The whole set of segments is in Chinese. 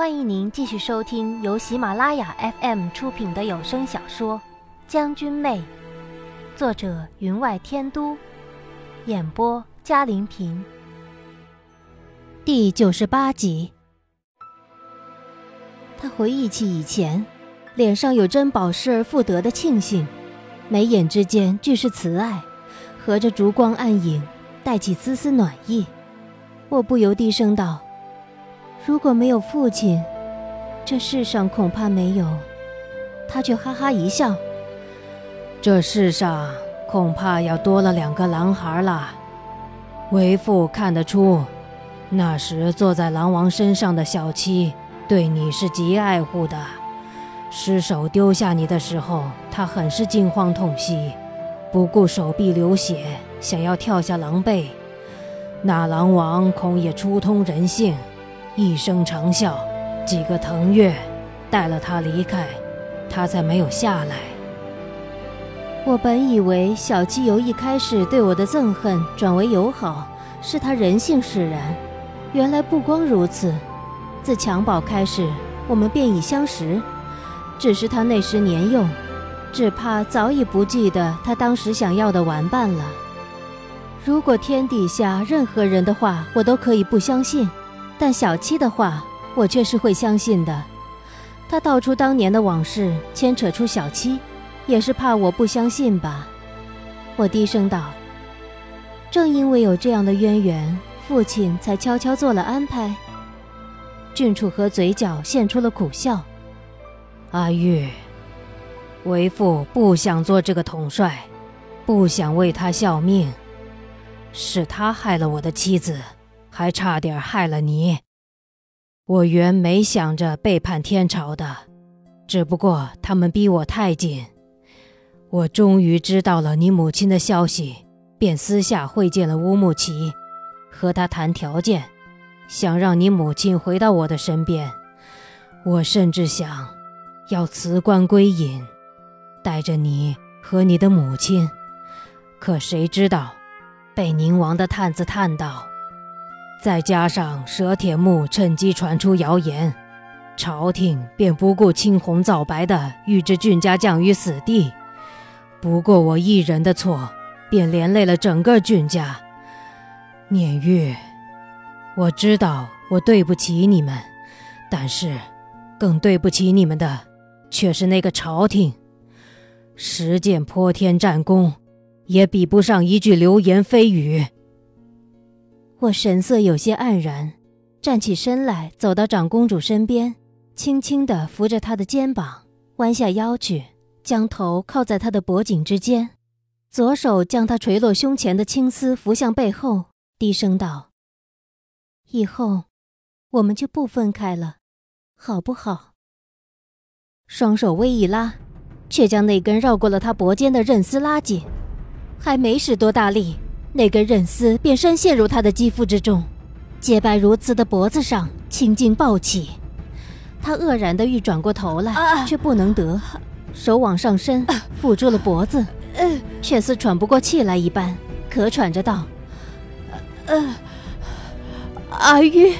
欢迎您继续收听由喜马拉雅 FM 出品的有声小说《将军妹》，作者云外天都，演播嘉玲平。第九十八集。他回忆起以前，脸上有珍宝失而复得的庆幸，眉眼之间俱是慈爱，合着烛光暗影，带起丝丝暖意。我不由低声道。如果没有父亲，这世上恐怕没有。他却哈哈一笑。这世上恐怕要多了两个狼孩了。为父看得出，那时坐在狼王身上的小七对你是极爱护的。失手丢下你的时候，他很是惊慌痛惜，不顾手臂流血，想要跳下狼背。那狼王恐也初通人性。一声长啸，几个腾跃，带了他离开，他才没有下来。我本以为小鸡由一开始对我的憎恨转为友好，是他人性使然，原来不光如此。自襁褓开始，我们便已相识，只是他那时年幼，只怕早已不记得他当时想要的玩伴了。如果天底下任何人的话，我都可以不相信。但小七的话，我却是会相信的。他道出当年的往事，牵扯出小七，也是怕我不相信吧？我低声道：“正因为有这样的渊源，父亲才悄悄做了安排。”郡主和嘴角现出了苦笑：“阿玉，为父不想做这个统帅，不想为他效命，是他害了我的妻子。”还差点害了你。我原没想着背叛天朝的，只不过他们逼我太紧。我终于知道了你母亲的消息，便私下会见了乌木齐，和他谈条件，想让你母亲回到我的身边。我甚至想要辞官归隐，带着你和你的母亲。可谁知道，被宁王的探子探到。再加上佘铁木趁机传出谣言，朝廷便不顾青红皂白的欲置俊家将于死地。不过我一人的错，便连累了整个俊家。念玉，我知道我对不起你们，但是更对不起你们的，却是那个朝廷。十件泼天战功，也比不上一句流言蜚语。我神色有些黯然，站起身来，走到长公主身边，轻轻地扶着她的肩膀，弯下腰去，将头靠在她的脖颈之间，左手将她垂落胸前的青丝拂向背后，低声道：“以后，我们就不分开了，好不好？”双手微一拉，却将那根绕过了她脖间的韧丝拉紧，还没使多大力。那根韧丝便深陷入他的肌肤之中，洁白如瓷的脖子上青筋暴起。他愕然的欲转过头来，却不能得，手往上伸，抚住了脖子，却似喘不过气来一般，咳喘着道：“呃，阿玉，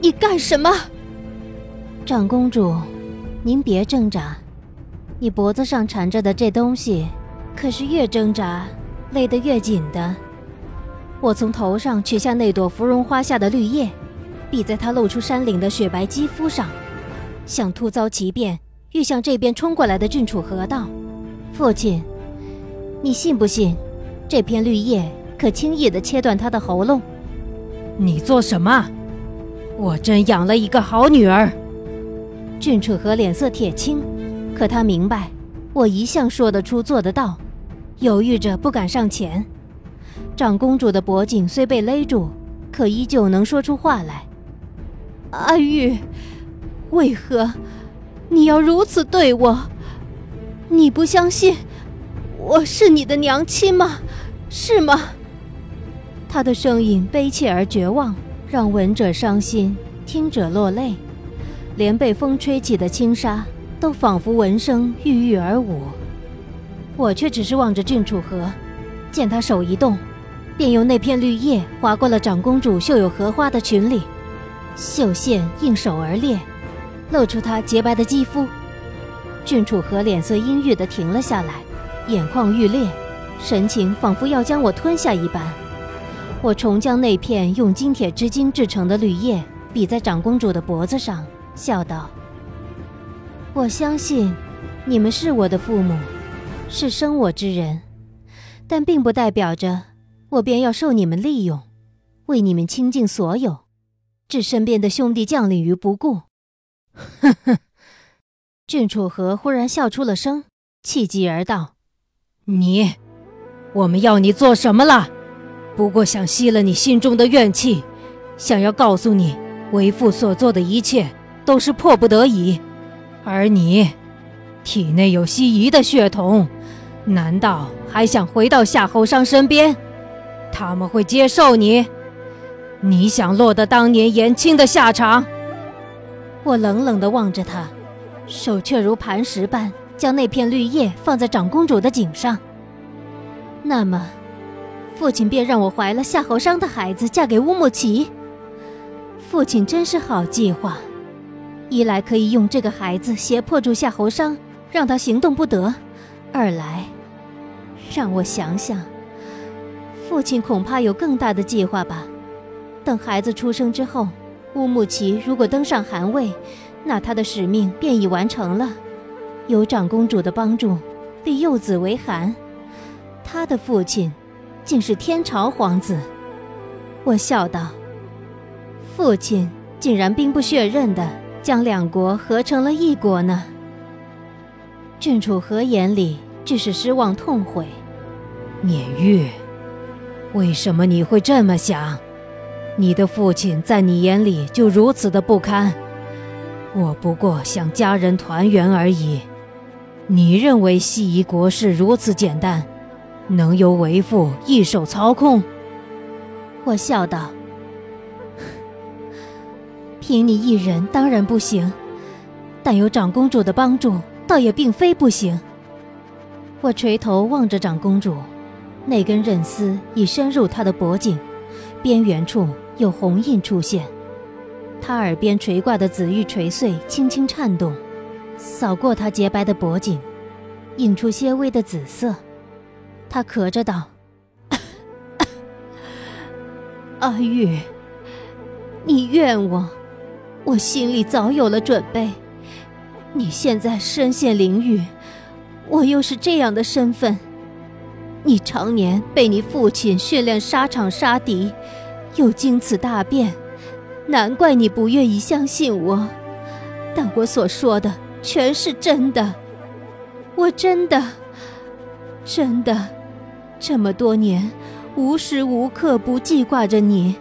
你干什么？”长公主，您别挣扎，你脖子上缠着的这东西，可是越挣扎勒得越紧的。我从头上取下那朵芙蓉花下的绿叶，比在她露出山岭的雪白肌肤上，想突遭奇变，欲向这边冲过来的郡主河道。父亲，你信不信，这片绿叶可轻易地切断他的喉咙？你做什么？我真养了一个好女儿。郡主河脸色铁青，可他明白，我一向说得出做得到，犹豫着不敢上前。长公主的脖颈虽被勒住，可依旧能说出话来。阿玉，为何你要如此对我？你不相信我是你的娘亲吗？是吗？她的声音悲切而绝望，让闻者伤心，听者落泪。连被风吹起的轻纱都仿佛闻声郁郁而舞。我却只是望着郡主河，见他手一动。便用那片绿叶划过了长公主绣有荷花的裙里，绣线应手而裂，露出她洁白的肌肤。郡主和脸色阴郁的停了下来，眼眶欲裂，神情仿佛要将我吞下一般。我重将那片用金铁之晶制成的绿叶比在长公主的脖子上，笑道：“我相信，你们是我的父母，是生我之人，但并不代表着我便要受你们利用，为你们倾尽所有，置身边的兄弟将领于不顾。”哼哼，郡主和忽然笑出了声，气急而道：“你，我们要你做什么了？”不过想吸了你心中的怨气，想要告诉你，为父所做的一切都是迫不得已。而你，体内有西夷的血统，难道还想回到夏侯商身边？他们会接受你？你想落得当年颜青的下场？我冷冷地望着他，手却如磐石般将那片绿叶放在长公主的颈上。那么。父亲便让我怀了夏侯商的孩子，嫁给乌木齐。父亲真是好计划，一来可以用这个孩子胁迫住夏侯商，让他行动不得；二来，让我想想，父亲恐怕有更大的计划吧。等孩子出生之后，乌木齐如果登上汗位，那他的使命便已完成了。有长公主的帮助，立幼子为汗，他的父亲。竟是天朝皇子，我笑道：“父亲竟然兵不血刃的将两国合成了一国呢？”郡主和眼里只是失望痛悔。碾玉，为什么你会这么想？你的父亲在你眼里就如此的不堪？我不过想家人团圆而已。你认为西夷国事如此简单？能由为父一手操控？我笑道：“ 凭你一人当然不行，但有长公主的帮助，倒也并非不行。”我垂头望着长公主，那根刃丝已深入他的脖颈，边缘处有红印出现。他耳边垂挂的紫玉垂穗轻轻颤动，扫过他洁白的脖颈，映出些微的紫色。他咳着道：“阿玉，你怨我，我心里早有了准备。你现在身陷囹圄，我又是这样的身份，你常年被你父亲训练沙场杀敌，又经此大变，难怪你不愿意相信我。但我所说的全是真的，我真的，真的。”这么多年，无时无刻不记挂着你。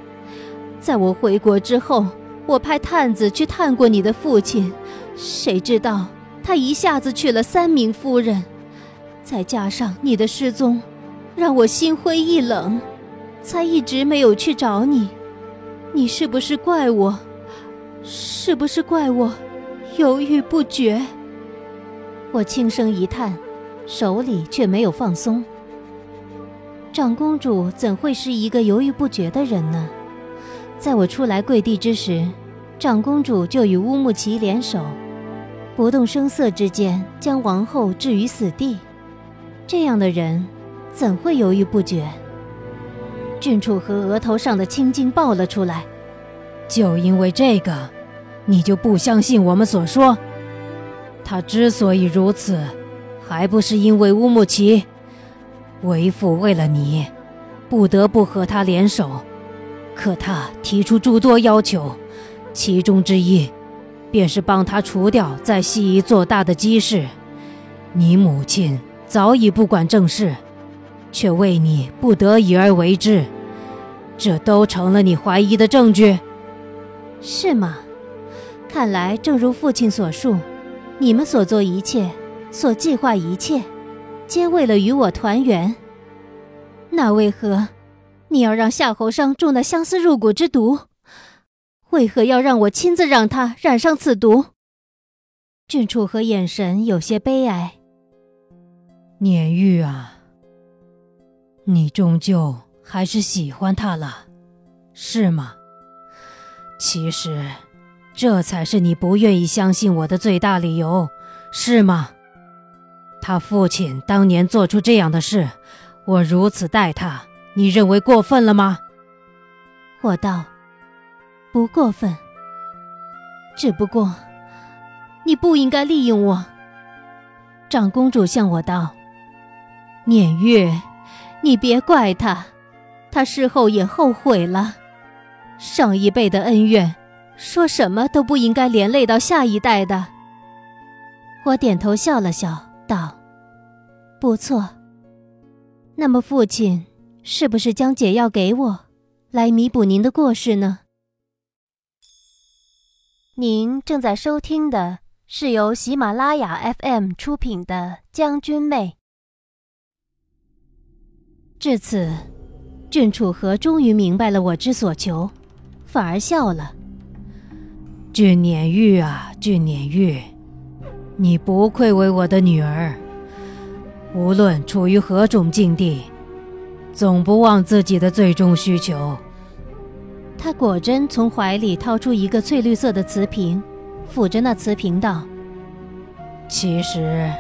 在我回国之后，我派探子去探过你的父亲，谁知道他一下子娶了三名夫人，再加上你的失踪，让我心灰意冷，才一直没有去找你。你是不是怪我？是不是怪我犹豫不决？我轻声一叹，手里却没有放松。长公主怎会是一个犹豫不决的人呢？在我出来跪地之时，长公主就与乌木齐联手，不动声色之间将王后置于死地。这样的人怎会犹豫不决？郡主和额头上的青筋爆了出来。就因为这个，你就不相信我们所说？他之所以如此，还不是因为乌木齐？为父为了你，不得不和他联手，可他提出诸多要求，其中之一，便是帮他除掉在西夷做大的姬氏。你母亲早已不管政事，却为你不得已而为之，这都成了你怀疑的证据，是吗？看来正如父亲所述，你们所做一切，所计划一切。皆为了与我团圆。那为何你要让夏侯商中那相思入骨之毒？为何要让我亲自让他染上此毒？郡主和眼神有些悲哀。碾玉啊，你终究还是喜欢他了，是吗？其实，这才是你不愿意相信我的最大理由，是吗？他父亲当年做出这样的事，我如此待他，你认为过分了吗？我道：“不过分，只不过你不应该利用我。”长公主向我道：“念月，你别怪他，他事后也后悔了。上一辈的恩怨。”说什么都不应该连累到下一代的。我点头笑了笑，道：“不错。那么父亲是不是将解药给我，来弥补您的过失呢？”您正在收听的是由喜马拉雅 FM 出品的《将军妹》。至此，郡楚河终于明白了我之所求，反而笑了。俊撵玉啊，俊撵玉，你不愧为我的女儿。无论处于何种境地，总不忘自己的最终需求。他果真从怀里掏出一个翠绿色的瓷瓶，抚着那瓷瓶道：“其实，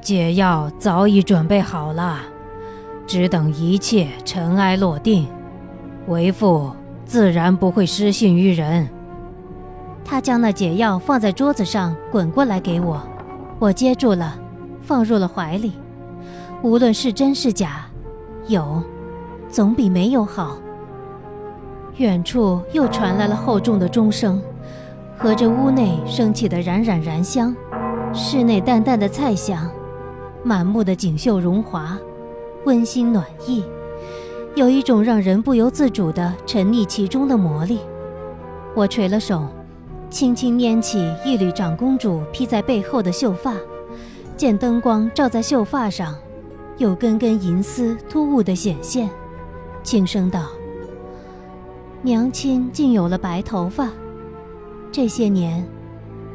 解药早已准备好了，只等一切尘埃落定，为父自然不会失信于人。”他将那解药放在桌子上，滚过来给我，我接住了，放入了怀里。无论是真是假，有，总比没有好。远处又传来了厚重的钟声，和着屋内升起的冉冉燃香，室内淡淡的菜香，满目的锦绣荣华，温馨暖意，有一种让人不由自主地沉溺其中的魔力。我垂了手。轻轻拈起一缕长公主披在背后的秀发，见灯光照在秀发上，有根根银丝突兀的显现，轻声道：“娘亲竟有了白头发，这些年，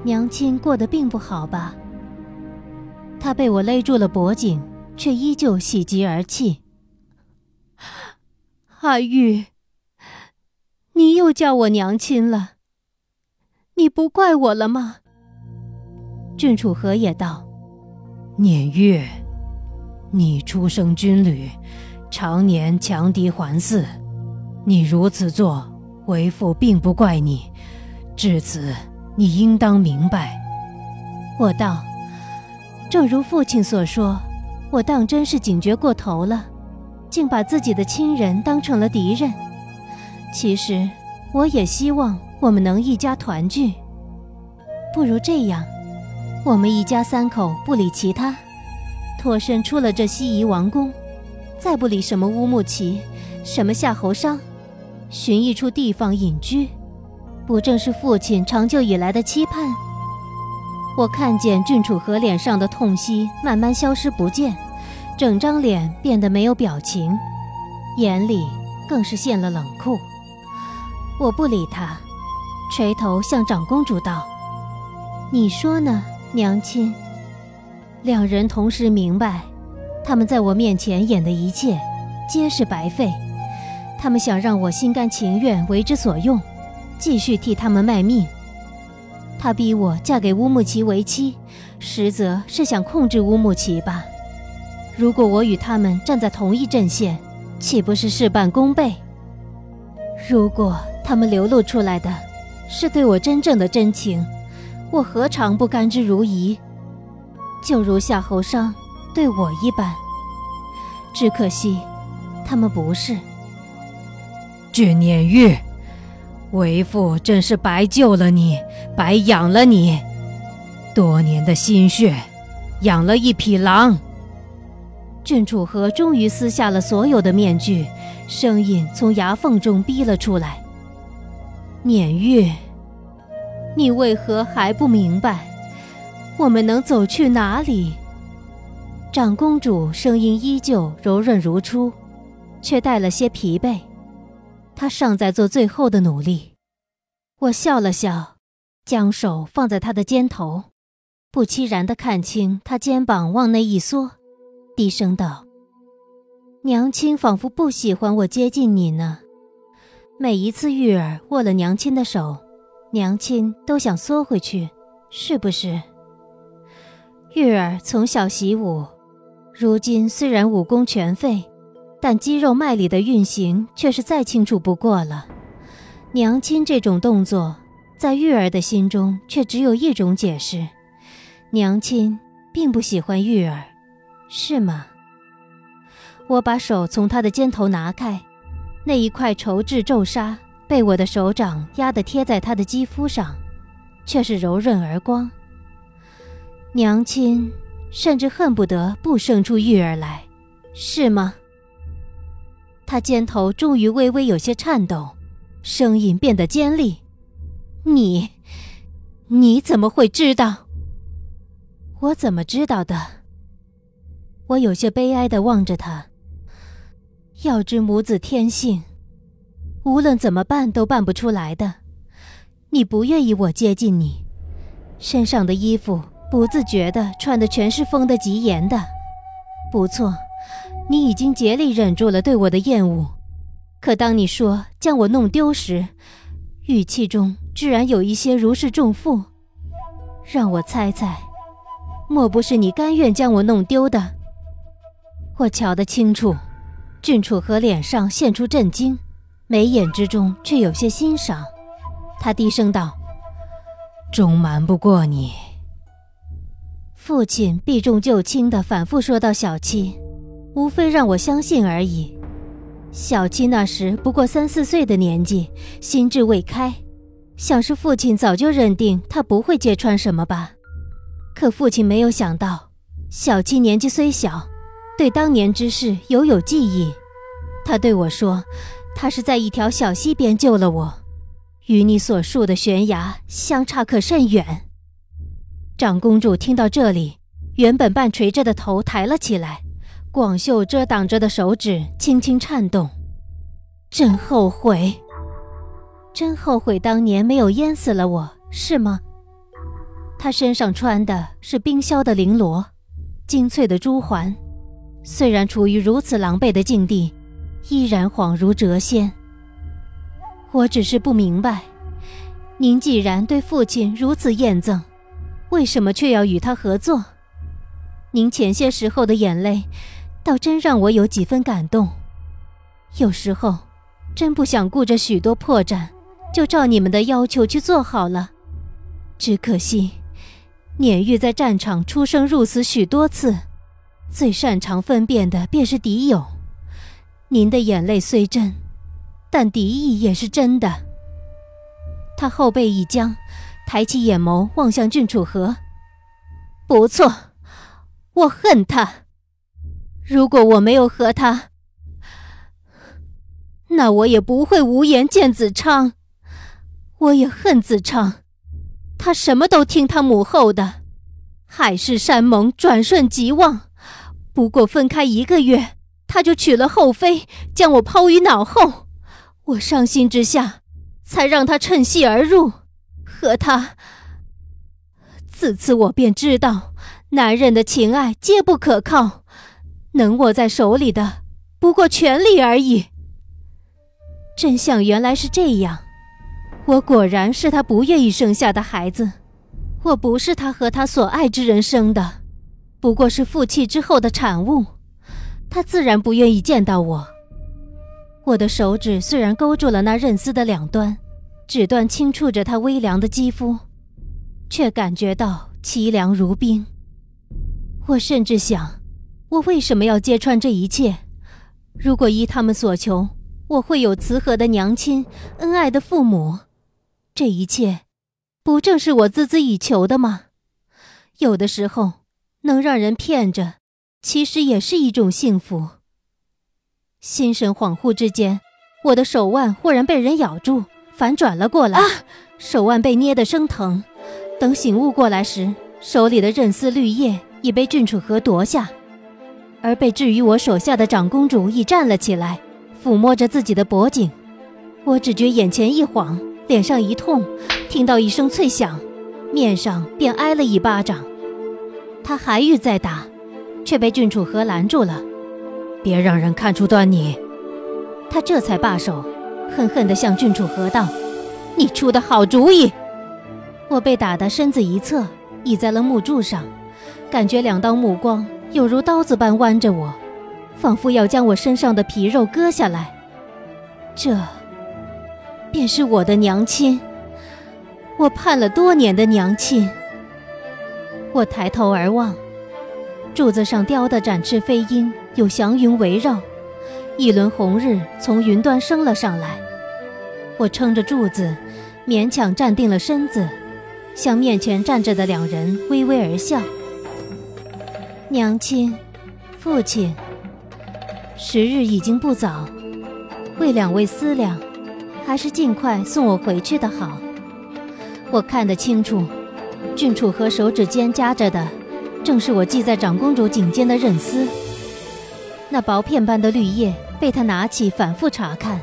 娘亲过得并不好吧？”她被我勒住了脖颈，却依旧喜极而泣。阿玉，你又叫我娘亲了。你不怪我了吗？郡主和也道：“念月，你出生军旅，常年强敌环伺，你如此做，为父并不怪你。至此，你应当明白。”我道：“正如父亲所说，我当真是警觉过头了，竟把自己的亲人当成了敌人。其实，我也希望。”我们能一家团聚，不如这样，我们一家三口不理其他，脱身出了这西夷王宫，再不理什么乌木齐，什么夏侯商，寻一处地方隐居，不正是父亲长久以来的期盼？我看见郡主和脸上的痛惜慢慢消失不见，整张脸变得没有表情，眼里更是现了冷酷。我不理他。垂头向长公主道：“你说呢，娘亲？”两人同时明白，他们在我面前演的一切，皆是白费。他们想让我心甘情愿为之所用，继续替他们卖命。他逼我嫁给乌木齐为妻，实则是想控制乌木齐吧？如果我与他们站在同一阵线，岂不是事半功倍？如果他们流露出来的……是对我真正的真情，我何尝不甘之如饴？就如夏侯商对我一般。只可惜，他们不是。俊念玉，为父真是白救了你，白养了你，多年的心血，养了一匹狼。郡主和终于撕下了所有的面具，声音从牙缝中逼了出来。年月，你为何还不明白？我们能走去哪里？长公主声音依旧柔润如初，却带了些疲惫。他尚在做最后的努力。我笑了笑，将手放在他的肩头，不期然的看清他肩膀往内一缩，低声道：“娘亲仿佛不喜欢我接近你呢。”每一次玉儿握了娘亲的手，娘亲都想缩回去，是不是？玉儿从小习武，如今虽然武功全废，但肌肉脉里的运行却是再清楚不过了。娘亲这种动作，在玉儿的心中却只有一种解释：娘亲并不喜欢玉儿，是吗？我把手从她的肩头拿开，那一块绸质皱纱被我的手掌压得贴在她的肌肤上，却是柔润而光。娘亲甚至恨不得不生出玉儿来，是吗？他肩头终于微微有些颤抖，声音变得尖利：“你，你怎么会知道？我怎么知道的？”我有些悲哀的望着他。要知母子天性，无论怎么办都办不出来的。你不愿意我接近你，身上的衣服。不自觉的穿的全是封得极严的，不错，你已经竭力忍住了对我的厌恶，可当你说将我弄丢时，语气中居然有一些如释重负。让我猜猜，莫不是你甘愿将我弄丢的？我瞧得清楚，郡主和脸上现出震惊，眉眼之中却有些欣赏。他低声道：“终瞒不过你。”父亲避重就轻地反复说到：“小七，无非让我相信而已。小七那时不过三四岁的年纪，心智未开，想是父亲早就认定他不会揭穿什么吧。可父亲没有想到，小七年纪虽小，对当年之事犹有记忆。他对我说，他是在一条小溪边救了我，与你所述的悬崖相差可甚远。”长公主听到这里，原本半垂着的头抬了起来，广袖遮挡着的手指轻轻颤动。真后悔，真后悔当年没有淹死了我，是吗？他身上穿的是冰绡的绫罗，精粹的珠环，虽然处于如此狼狈的境地，依然恍如谪仙。我只是不明白，您既然对父亲如此厌憎。为什么却要与他合作？您前些时候的眼泪，倒真让我有几分感动。有时候，真不想顾着许多破绽，就照你们的要求去做好了。只可惜，碾玉在战场出生入死许多次，最擅长分辨的便是敌友。您的眼泪虽真，但敌意也是真的。他后背一僵。抬起眼眸望向郡主和，不错，我恨他。如果我没有和他，那我也不会无颜见子昌。我也恨子昌，他什么都听他母后的，海誓山盟，转瞬即忘。不过分开一个月，他就娶了后妃，将我抛于脑后。我伤心之下，才让他趁隙而入。和他，自此我便知道，男人的情爱皆不可靠，能握在手里的不过权力而已。真相原来是这样，我果然是他不愿意生下的孩子，我不是他和他所爱之人生的，不过是负气之后的产物，他自然不愿意见到我。我的手指虽然勾住了那刃丝的两端。指端轻触着他微凉的肌肤，却感觉到凄凉如冰。我甚至想，我为什么要揭穿这一切？如果依他们所求，我会有慈和的娘亲，恩爱的父母，这一切，不正是我孜孜以求的吗？有的时候，能让人骗着，其实也是一种幸福。心神恍惚之间，我的手腕忽然被人咬住。反转了过来，手腕被捏得生疼。等醒悟过来时，手里的韧丝绿叶已被郡主和夺下，而被置于我手下的长公主已站了起来，抚摸着自己的脖颈。我只觉眼前一晃，脸上一痛，听到一声脆响，面上便挨了一巴掌。他还欲再打，却被郡主和拦住了。别让人看出端倪。他这才罢手。恨恨地向郡主和道：“你出的好主意！我被打得身子一侧，倚在了木柱上，感觉两道目光有如刀子般剜着我，仿佛要将我身上的皮肉割下来。这，便是我的娘亲，我盼了多年的娘亲。我抬头而望，柱子上雕的展翅飞鹰，有祥云围绕，一轮红日从云端升了上来。我撑着柱子，勉强站定了身子。向面前站着的两人微微而笑。娘亲，父亲，时日已经不早，为两位思量，还是尽快送我回去的好。我看得清楚，郡主和手指间夹着的，正是我系在长公主颈间的刃丝。那薄片般的绿叶被他拿起，反复查看。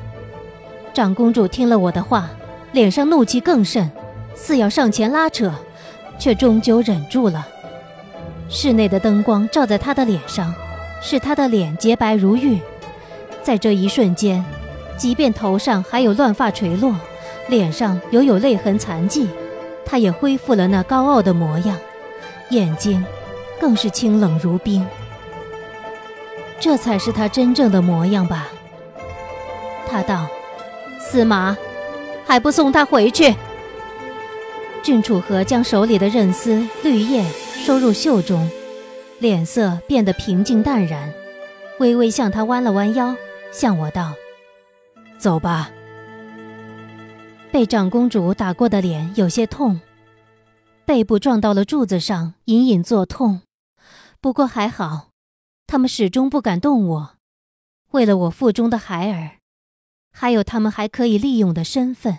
长公主听了我的话，脸上怒气更甚。似要上前拉扯，却终究忍住了。室内的灯光照在他的脸上，使他的脸洁白如玉。在这一瞬间，即便头上还有乱发垂落，脸上犹有泪痕残迹，他也恢复了那高傲的模样，眼睛更是清冷如冰。这才是他真正的模样吧？他道：“司马，还不送他回去？”郡主和将手里的刃丝绿叶收入袖中，脸色变得平静淡然，微微向他弯了弯腰，向我道：“走吧。”被长公主打过的脸有些痛，背部撞到了柱子上，隐隐作痛。不过还好，他们始终不敢动我，为了我腹中的孩儿，还有他们还可以利用的身份。